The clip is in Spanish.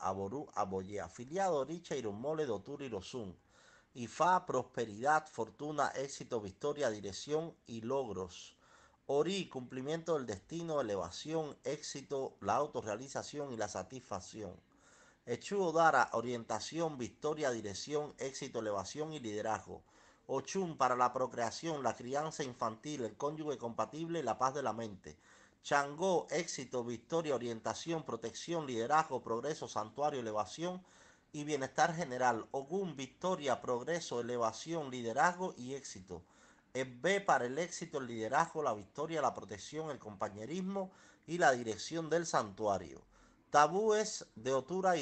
Aború, Aboye, afiliado, Richa, Irumole, Dotur, Irozun. Ifá, prosperidad, fortuna, éxito, victoria, dirección y logros. Ori, cumplimiento del destino, elevación, éxito, la autorrealización y la satisfacción. Echu Dara, orientación, victoria, dirección, éxito, elevación y liderazgo. Ochun, para la procreación, la crianza infantil, el cónyuge compatible y la paz de la mente. Changó, éxito, victoria, orientación, protección, liderazgo, progreso, santuario, elevación y bienestar general. Ogún, victoria, progreso, elevación, liderazgo y éxito. B para el éxito, el liderazgo, la victoria, la protección, el compañerismo y la dirección del santuario. Tabúes de Otura y